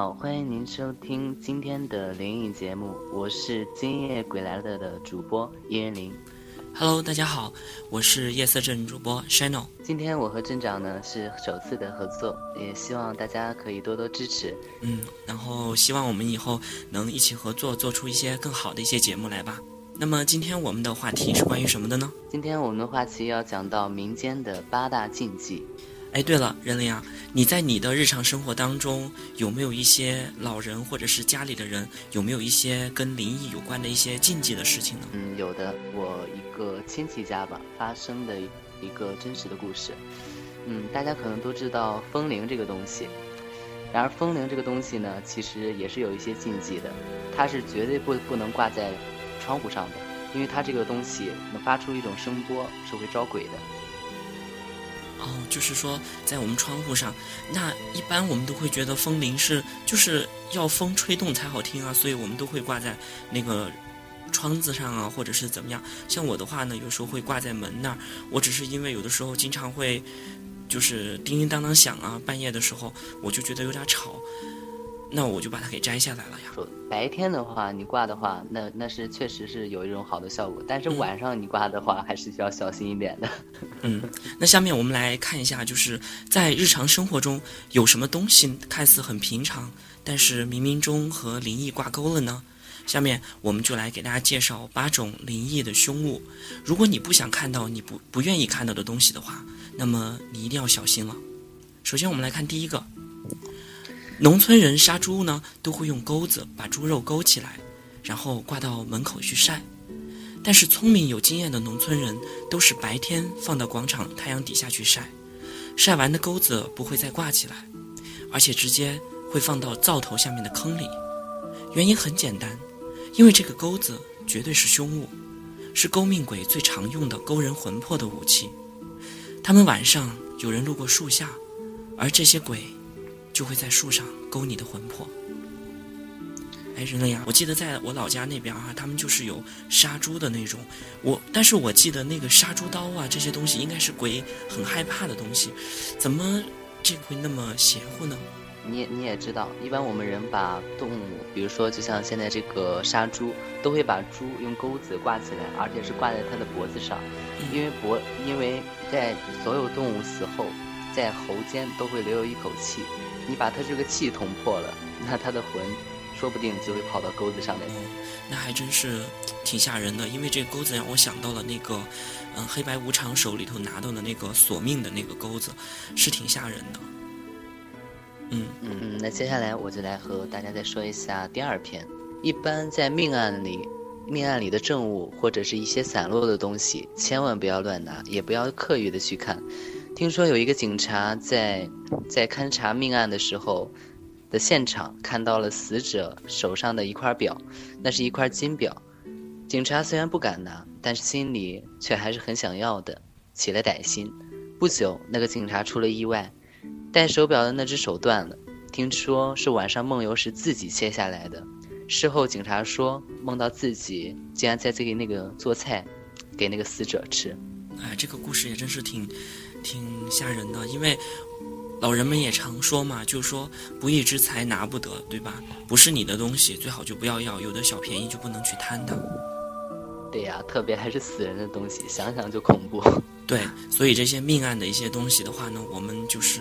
好，欢迎您收听今天的灵异节目，我是今夜鬼来了的主播叶元林。Hello，大家好，我是夜色镇主播 Shino。今天我和镇长呢是首次的合作，也希望大家可以多多支持。嗯，然后希望我们以后能一起合作，做出一些更好的一些节目来吧。那么今天我们的话题是关于什么的呢？今天我们的话题要讲到民间的八大禁忌。哎，对了，任玲啊，你在你的日常生活当中有没有一些老人或者是家里的人有没有一些跟灵异有关的一些禁忌的事情呢？嗯，有的，我一个亲戚家吧发生的一个真实的故事。嗯，大家可能都知道风铃这个东西，然而风铃这个东西呢，其实也是有一些禁忌的，它是绝对不不能挂在窗户上的，因为它这个东西能发出一种声波，是会招鬼的。哦，就是说，在我们窗户上，那一般我们都会觉得风铃是就是要风吹动才好听啊，所以我们都会挂在那个窗子上啊，或者是怎么样。像我的话呢，有时候会挂在门那儿。我只是因为有的时候经常会就是叮叮当当响啊，半夜的时候我就觉得有点吵。那我就把它给摘下来了呀。白天的话，你挂的话，那那是确实是有一种好的效果。但是晚上你挂的话，还是需要小心一点的。嗯，那下面我们来看一下，就是在日常生活中有什么东西看似很平常，但是冥冥中和灵异挂钩了呢？下面我们就来给大家介绍八种灵异的凶物。如果你不想看到你不不愿意看到的东西的话，那么你一定要小心了。首先，我们来看第一个。农村人杀猪呢，都会用钩子把猪肉勾起来，然后挂到门口去晒。但是聪明有经验的农村人都是白天放到广场太阳底下去晒，晒完的钩子不会再挂起来，而且直接会放到灶头下面的坑里。原因很简单，因为这个钩子绝对是凶物，是勾命鬼最常用的勾人魂魄的武器。他们晚上有人路过树下，而这些鬼。就会在树上勾你的魂魄。哎，人类呀，我记得在我老家那边啊，他们就是有杀猪的那种。我，但是我记得那个杀猪刀啊，这些东西应该是鬼很害怕的东西，怎么这会那么邪乎呢？你也你也知道，一般我们人把动物，比如说就像现在这个杀猪，都会把猪用钩子挂起来，而且是挂在它的脖子上，因为脖，因为在所有动物死后，在喉间都会留有一口气。你把他这个气捅破了，那他的魂，说不定就会跑到钩子上面。那还真是挺吓人的，因为这个钩子让我想到了那个，嗯，黑白无常手里头拿到的那个索命的那个钩子，是挺吓人的。嗯嗯嗯，那接下来我就来和大家再说一下第二篇。一般在命案里，命案里的证物或者是一些散落的东西，千万不要乱拿，也不要刻意的去看。听说有一个警察在在勘察命案的时候的现场，看到了死者手上的一块表，那是一块金表。警察虽然不敢拿，但是心里却还是很想要的，起了歹心。不久，那个警察出了意外，戴手表的那只手断了，听说是晚上梦游时自己切下来的。事后警察说，梦到自己竟然在这里那个做菜，给那个死者吃。哎，这个故事也真是挺。挺吓人的，因为老人们也常说嘛，就说不义之财拿不得，对吧？不是你的东西，最好就不要要，有的小便宜就不能去贪它。对呀，特别还是死人的东西，想想就恐怖。对，所以这些命案的一些东西的话呢，我们就是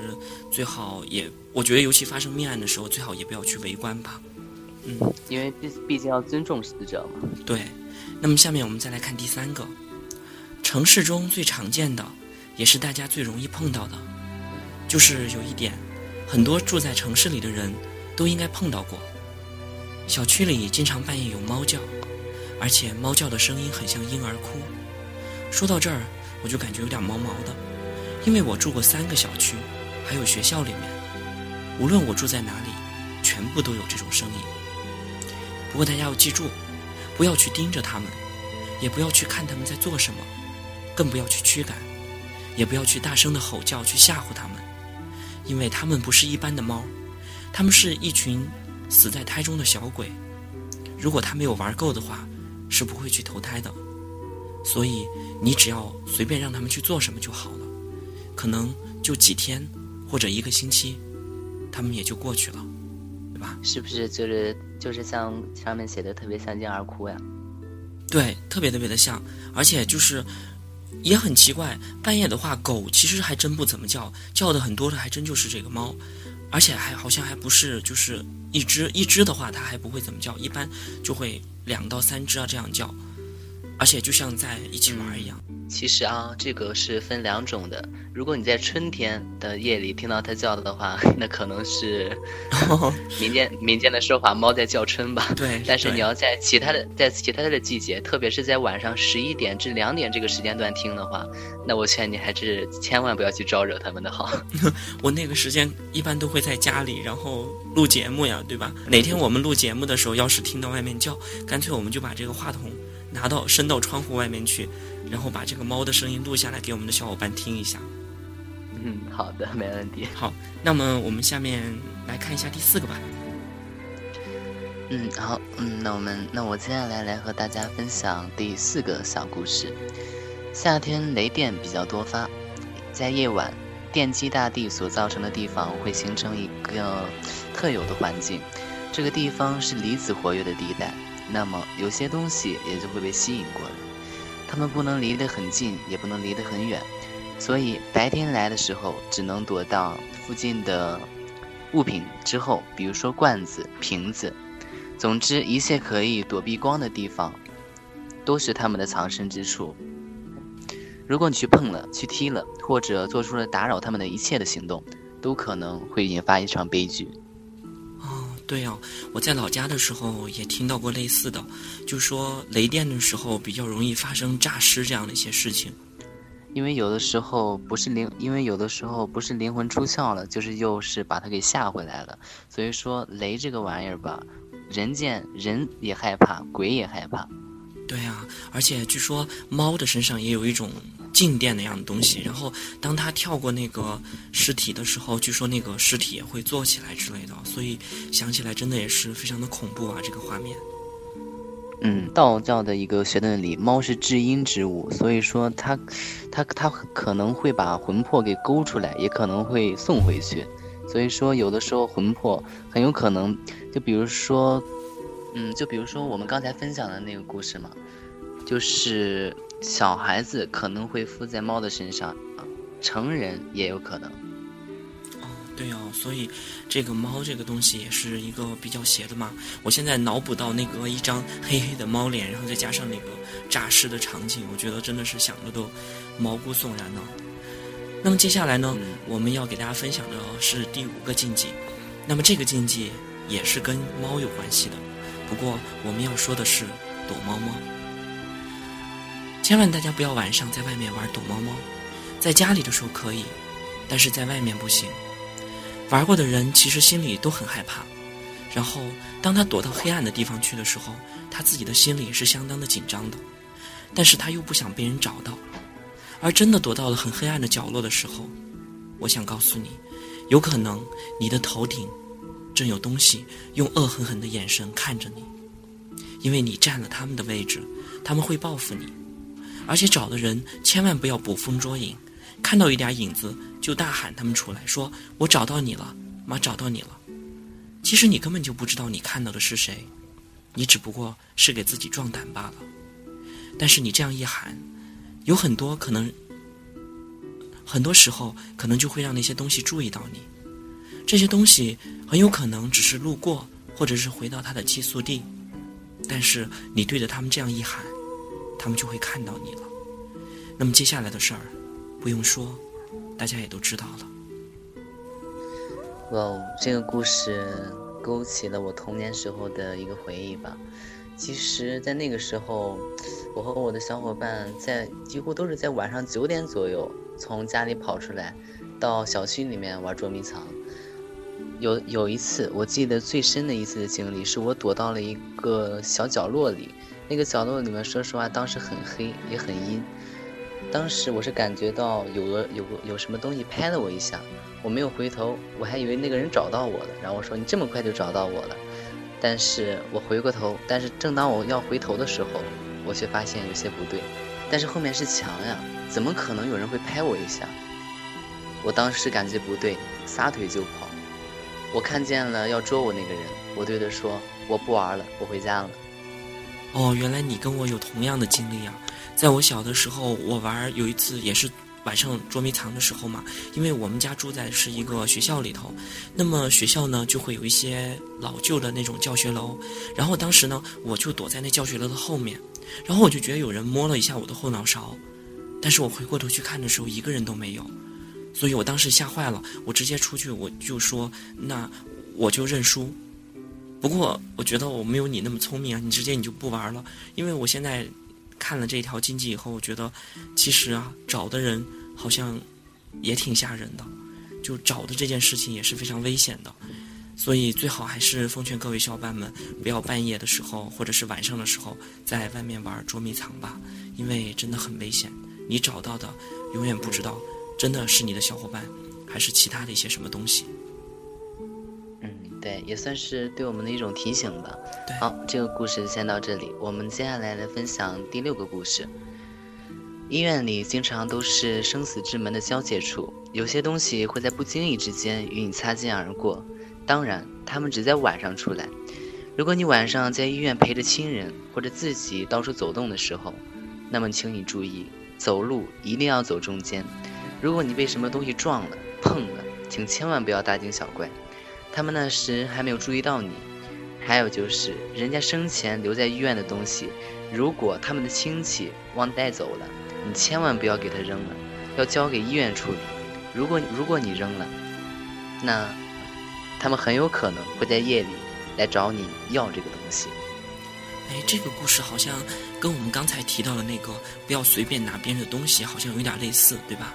最好也，我觉得尤其发生命案的时候，最好也不要去围观吧。嗯，因为毕毕竟要尊重死者嘛。对，那么下面我们再来看第三个，城市中最常见的。也是大家最容易碰到的，就是有一点，很多住在城市里的人都应该碰到过。小区里经常半夜有猫叫，而且猫叫的声音很像婴儿哭。说到这儿，我就感觉有点毛毛的，因为我住过三个小区，还有学校里面，无论我住在哪里，全部都有这种声音。不过大家要记住，不要去盯着他们，也不要去看他们在做什么，更不要去驱赶。也不要去大声的吼叫去吓唬他们，因为他们不是一般的猫，他们是一群死在胎中的小鬼。如果他没有玩够的话，是不会去投胎的。所以你只要随便让他们去做什么就好了，可能就几天或者一个星期，他们也就过去了，对吧？是不是就是就是像上面写的特别相见而哭呀？对，特别特别的像，而且就是也很奇怪，半夜的话，狗其实还真不怎么叫，叫的很多的还真就是这个猫，而且还好像还不是就是一只一只的话，它还不会怎么叫，一般就会两到三只啊这样叫，而且就像在一起玩一样。其实啊，这个是分两种的。如果你在春天的夜里听到它叫的话，那可能是 民间民间的说法，猫在叫春吧。对。但是你要在其他的在其他的季节，特别是在晚上十一点至两点这个时间段听的话，那我劝你还是千万不要去招惹它们的好。我那个时间一般都会在家里，然后录节目呀，对吧？哪天我们录节目的时候，要是听到外面叫，干脆我们就把这个话筒拿到伸到窗户外面去。然后把这个猫的声音录下来给我们的小伙伴听一下。嗯，好的，没问题。好，那么我们下面来看一下第四个吧。嗯，好，嗯，那我们，那我接下来来和大家分享第四个小故事。夏天雷电比较多发，在夜晚，电击大地所造成的地方会形成一个特有的环境，这个地方是离子活跃的地带，那么有些东西也就会被吸引过来。它们不能离得很近，也不能离得很远，所以白天来的时候只能躲到附近的物品之后，比如说罐子、瓶子，总之一切可以躲避光的地方，都是它们的藏身之处。如果你去碰了、去踢了，或者做出了打扰它们的一切的行动，都可能会引发一场悲剧。对呀，我在老家的时候也听到过类似的，就说雷电的时候比较容易发生诈尸这样的一些事情。因为有的时候不是灵，因为有的时候不是灵魂出窍了，就是又是把他给吓回来了。所以说雷这个玩意儿吧，人见人也害怕，鬼也害怕。对呀，而且据说猫的身上也有一种。静电那样的东西，然后当他跳过那个尸体的时候，据说那个尸体也会坐起来之类的，所以想起来真的也是非常的恐怖啊！这个画面。嗯，道教的一个学论里，猫是至阴之物，所以说它，它，它可能会把魂魄给勾出来，也可能会送回去。所以说，有的时候魂魄很有可能，就比如说，嗯，就比如说我们刚才分享的那个故事嘛，就是。小孩子可能会附在猫的身上，成人也有可能。哦，对哦，所以这个猫这个东西也是一个比较邪的嘛。我现在脑补到那个一张黑黑的猫脸，然后再加上那个诈尸的场景，我觉得真的是想着都毛骨悚然呢。那么接下来呢，我们要给大家分享的是第五个禁忌。那么这个禁忌也是跟猫有关系的，不过我们要说的是躲猫猫。千万大家不要晚上在外面玩躲猫猫，在家里的时候可以，但是在外面不行。玩过的人其实心里都很害怕，然后当他躲到黑暗的地方去的时候，他自己的心里是相当的紧张的，但是他又不想被人找到。而真的躲到了很黑暗的角落的时候，我想告诉你，有可能你的头顶正有东西用恶狠狠的眼神看着你，因为你占了他们的位置，他们会报复你。而且找的人千万不要捕风捉影，看到一点影子就大喊他们出来，说我找到你了，妈找到你了。其实你根本就不知道你看到的是谁，你只不过是给自己壮胆罢了。但是你这样一喊，有很多可能，很多时候可能就会让那些东西注意到你。这些东西很有可能只是路过，或者是回到他的寄宿地，但是你对着他们这样一喊。他们就会看到你了。那么接下来的事儿，不用说，大家也都知道了。哇哦，这个故事勾起了我童年时候的一个回忆吧。其实，在那个时候，我和我的小伙伴在几乎都是在晚上九点左右从家里跑出来，到小区里面玩捉迷藏。有有一次，我记得最深的一次的经历，是我躲到了一个小角落里。那个角落里面，说实话，当时很黑，也很阴。当时我是感觉到有个有个有什么东西拍了我一下，我没有回头，我还以为那个人找到我了。然后我说：“你这么快就找到我了？”但是我回过头，但是正当我要回头的时候，我却发现有些不对。但是后面是墙呀，怎么可能有人会拍我一下？我当时感觉不对，撒腿就跑。我看见了要捉我那个人，我对他说：“我不玩了，我回家了。”哦，原来你跟我有同样的经历啊！在我小的时候，我玩有一次也是晚上捉迷藏的时候嘛，因为我们家住在是一个学校里头，那么学校呢就会有一些老旧的那种教学楼，然后当时呢我就躲在那教学楼的后面，然后我就觉得有人摸了一下我的后脑勺，但是我回过头去看的时候一个人都没有，所以我当时吓坏了，我直接出去我就说那我就认输。不过，我觉得我没有你那么聪明啊！你直接你就不玩了，因为我现在看了这条经济以后，我觉得其实啊，找的人好像也挺吓人的，就找的这件事情也是非常危险的，所以最好还是奉劝各位小伙伴们，不要半夜的时候或者是晚上的时候在外面玩捉迷藏吧，因为真的很危险，你找到的永远不知道真的是你的小伙伴，还是其他的一些什么东西。对，也算是对我们的一种提醒吧。好，这个故事先到这里。我们接下来来分享第六个故事。医院里经常都是生死之门的交界处，有些东西会在不经意之间与你擦肩而过。当然，他们只在晚上出来。如果你晚上在医院陪着亲人，或者自己到处走动的时候，那么请你注意，走路一定要走中间。如果你被什么东西撞了、碰了，请千万不要大惊小怪。他们那时还没有注意到你，还有就是人家生前留在医院的东西，如果他们的亲戚忘带走了，你千万不要给他扔了，要交给医院处理。如果如果你扔了，那他们很有可能会在夜里来找你要这个东西。哎，这个故事好像跟我们刚才提到的那个不要随便拿别人的东西好像有点类似，对吧？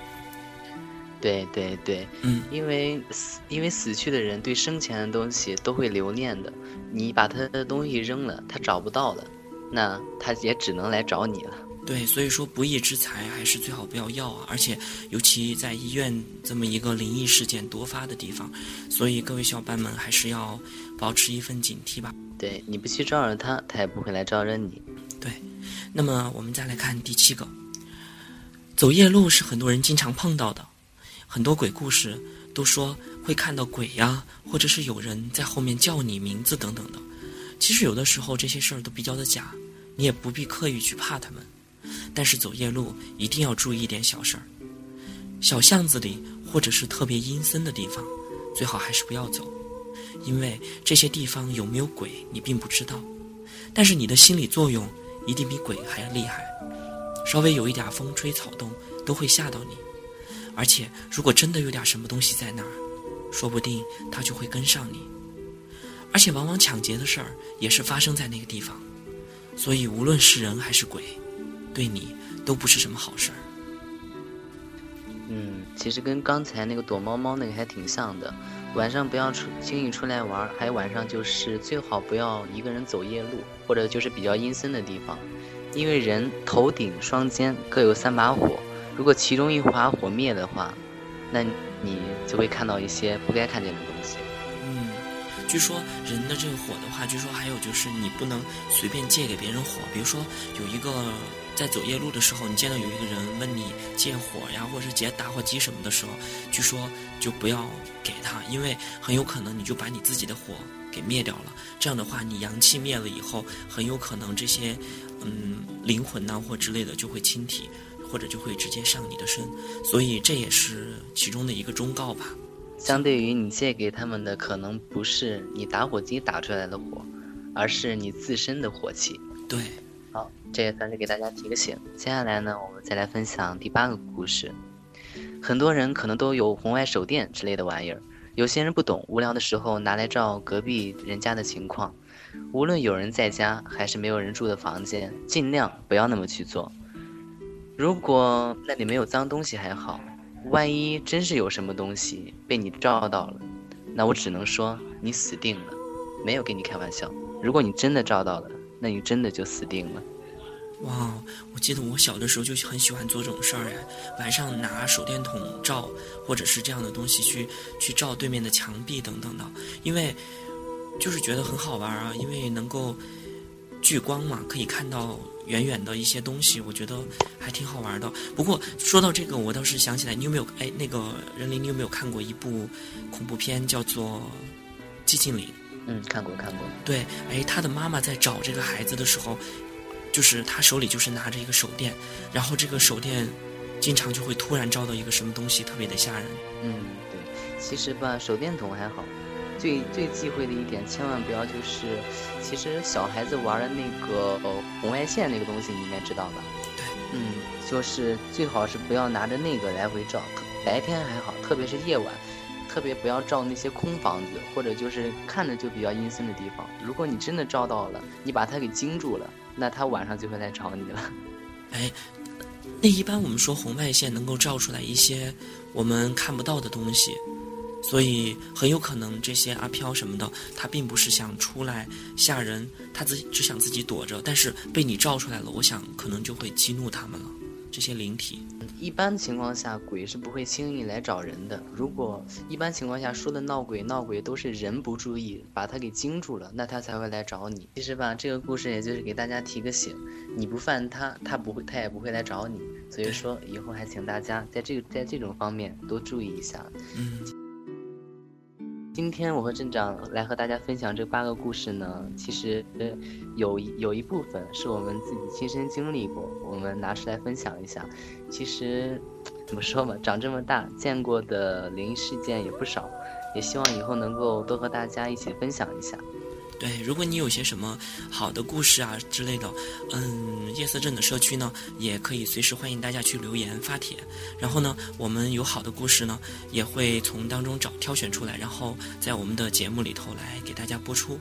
对对对，嗯，因为死，因为死去的人对生前的东西都会留念的。你把他的东西扔了，他找不到了，那他也只能来找你了。对，所以说不义之财还是最好不要要啊！而且尤其在医院这么一个灵异事件多发的地方，所以各位小伙伴们还是要保持一份警惕吧。对，你不去招惹他，他也不会来招惹你。对，那么我们再来看第七个，走夜路是很多人经常碰到的。很多鬼故事都说会看到鬼呀，或者是有人在后面叫你名字等等的。其实有的时候这些事儿都比较的假，你也不必刻意去怕他们。但是走夜路一定要注意一点小事儿，小巷子里或者是特别阴森的地方，最好还是不要走，因为这些地方有没有鬼你并不知道。但是你的心理作用一定比鬼还要厉害，稍微有一点风吹草动都会吓到你。而且，如果真的有点什么东西在那儿，说不定他就会跟上你。而且，往往抢劫的事儿也是发生在那个地方，所以无论是人还是鬼，对你都不是什么好事儿。嗯，其实跟刚才那个躲猫猫那个还挺像的。晚上不要出轻易出来玩，还有晚上就是最好不要一个人走夜路，或者就是比较阴森的地方，因为人头顶双肩各有三把火。如果其中一把火灭的话，那你就会看到一些不该看见的东西。嗯，据说人的这个火的话，据说还有就是你不能随便借给别人火。比如说有一个在走夜路的时候，你见到有一个人问你借火呀，或者是借打火机什么的时候，据说就不要给他，因为很有可能你就把你自己的火给灭掉了。这样的话，你阳气灭了以后，很有可能这些嗯灵魂呐或之类的就会侵体。或者就会直接上你的身，所以这也是其中的一个忠告吧。相对于你借给他们的，可能不是你打火机打出来的火，而是你自身的火气。对，好，这也算是给大家提个醒。接下来呢，我们再来分享第八个故事。很多人可能都有红外手电之类的玩意儿，有些人不懂，无聊的时候拿来照隔壁人家的情况。无论有人在家还是没有人住的房间，尽量不要那么去做。如果那里没有脏东西还好，万一真是有什么东西被你照到了，那我只能说你死定了，没有跟你开玩笑。如果你真的照到了，那你真的就死定了。哇，我记得我小的时候就很喜欢做这种事儿哎，晚上拿手电筒照，或者是这样的东西去去照对面的墙壁等等的，因为就是觉得很好玩啊，因为能够聚光嘛，可以看到。远远的一些东西，我觉得还挺好玩的。不过说到这个，我倒是想起来，你有没有哎，那个任林，你有没有看过一部恐怖片，叫做寂静岭》。嗯，看过看过。对，哎，他的妈妈在找这个孩子的时候，就是他手里就是拿着一个手电，然后这个手电经常就会突然照到一个什么东西，特别的吓人。嗯，对，其实吧，手电筒还好，最最忌讳的一点，千万不要就是，其实小孩子玩的那个呃红外线那个东西，你应该知道吧？对，嗯，就是最好是不要拿着那个来回照，白天还好，特别是夜晚。特别不要照那些空房子，或者就是看着就比较阴森的地方。如果你真的照到了，你把它给惊住了，那它晚上就会来找你了。哎，那一般我们说红外线能够照出来一些我们看不到的东西，所以很有可能这些阿飘什么的，他并不是想出来吓人，他自只想自己躲着，但是被你照出来了，我想可能就会激怒他们了。这些灵体，一般情况下鬼是不会轻易来找人的。如果一般情况下说的闹鬼闹鬼都是人不注意把他给惊住了，那他才会来找你。其实吧，这个故事也就是给大家提个醒，你不犯他，他不会，他也不会来找你。所以说以后还请大家在这个在这种方面多注意一下。嗯。今天我和镇长来和大家分享这八个故事呢，其实有有一部分是我们自己亲身经历过，我们拿出来分享一下。其实怎么说嘛，长这么大见过的灵异事件也不少，也希望以后能够多和大家一起分享一下。对，如果你有些什么好的故事啊之类的，嗯，夜色镇的社区呢，也可以随时欢迎大家去留言发帖。然后呢，我们有好的故事呢，也会从当中找挑选出来，然后在我们的节目里头来给大家播出。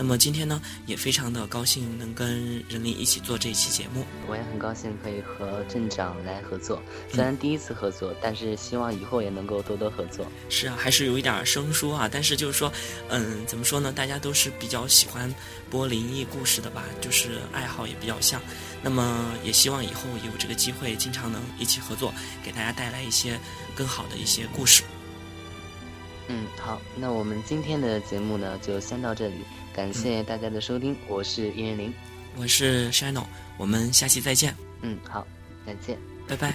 那么今天呢，也非常的高兴能跟任林一起做这一期节目。我也很高兴可以和镇长来合作，虽然第一次合作，但是希望以后也能够多多合作。是啊，还是有一点生疏啊，但是就是说，嗯，怎么说呢？大家都是比较喜欢播灵异故事的吧，就是爱好也比较像。那么也希望以后有这个机会，经常能一起合作，给大家带来一些更好的一些故事。嗯，好，那我们今天的节目呢，就先到这里。感谢大家的收听，我是一人零，我是 Shino，我们下期再见。嗯，好，再见，拜拜。